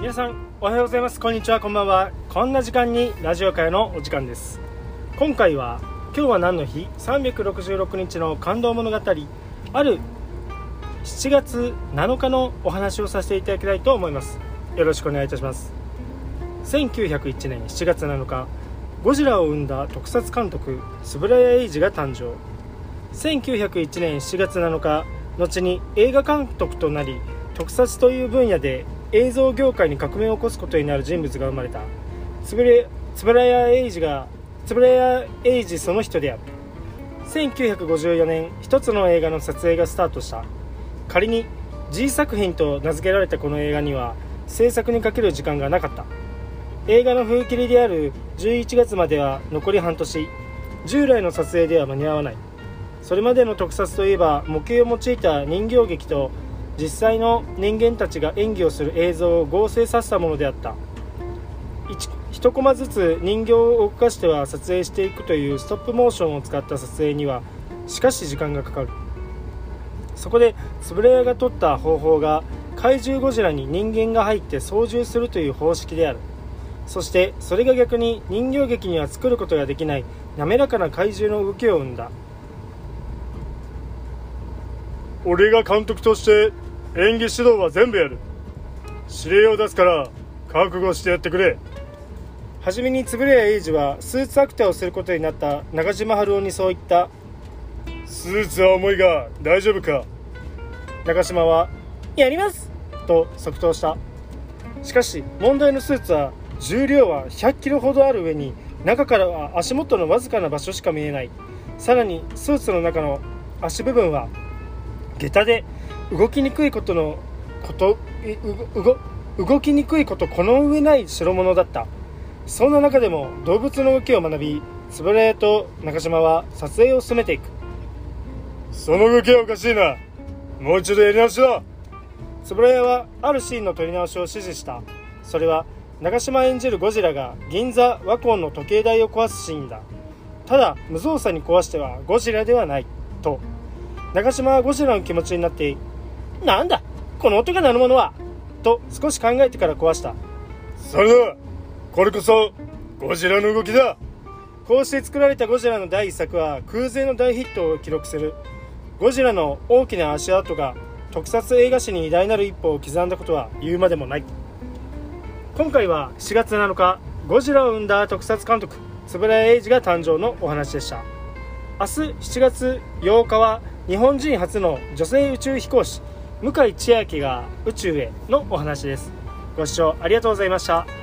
皆さんおはようございます。こんにちは。こんばんは。こんな時間にラジオ会のお時間です。今回は今日は何の日？366日の感動物語。ある7月7日のお話をさせていただきたいと思います。よろしくお願いいたします。1901年7月7日ゴジラを生んだ特撮監督円谷英二が誕生。1901年7月7日後に映画監督となり特撮という分野で映像業界に革命を起こすことになる人物が生まれた。円谷英二が円谷英二その人である。1954年一つの映画の撮影がスタートした。仮に G 作品と名付けられたこの映画には制作にかける時間がなかった。映画の風切りである11月までは残り半年。従来の撮影では間に合わない。それまでの特撮といえば模型を用いた人形劇と実際の人間たちが演技をする映像を合成させたものであった。1コマずつ人形を動かしては撮影していくというストップモーションを使った撮影にはしかし時間がかかる。そこで円谷が取った方法が怪獣ゴジラに人間が入って操縦するという方式である。そしてそれが逆に人形劇には作ることができない滑らかな怪獣の動きを生んだ。俺が監督として演技指導は全部やる。指令を出すから覚悟してやってくれ。初めに円谷英二はスーツアクターをすることになった中島春夫にそう言った。スーツは重いが大丈夫か。中島は「やります!」と即答した。しかし問題のスーツは重量は100キロほどある上に中からは足元のわずかな場所しか見えない。さらにスーツの中の足部分は下駄で動きにくいことのこと動きにくいことこの上ない代物だった。そんな中でも動物の動きを学び円谷と中島は撮影を進めていく。その動きはおかしいな。もう一度やり直しだ。円谷はあるシーンの撮り直しを指示した。それは長島演じるゴジラが銀座ワコンの時計台を壊すシーンだ。ただ無造作に壊してはゴジラではない。と。長島はゴジラの気持ちになってなんだこの音が鳴るものはと少し考えてから壊した。それだこれこそゴジラの動きだ。こうして作られたゴジラの第1作は空前の大ヒットを記録する。ゴジラの大きな足跡が特撮映画史に偉大なる一歩を刻んだことは言うまでもない。今回は7月7日ゴジラを生んだ特撮監督円谷英二が誕生のお話でした。明日7月8日は日本人初の女性宇宙飛行士向井千秋が宇宙へのお話です。ご視聴ありがとうございました。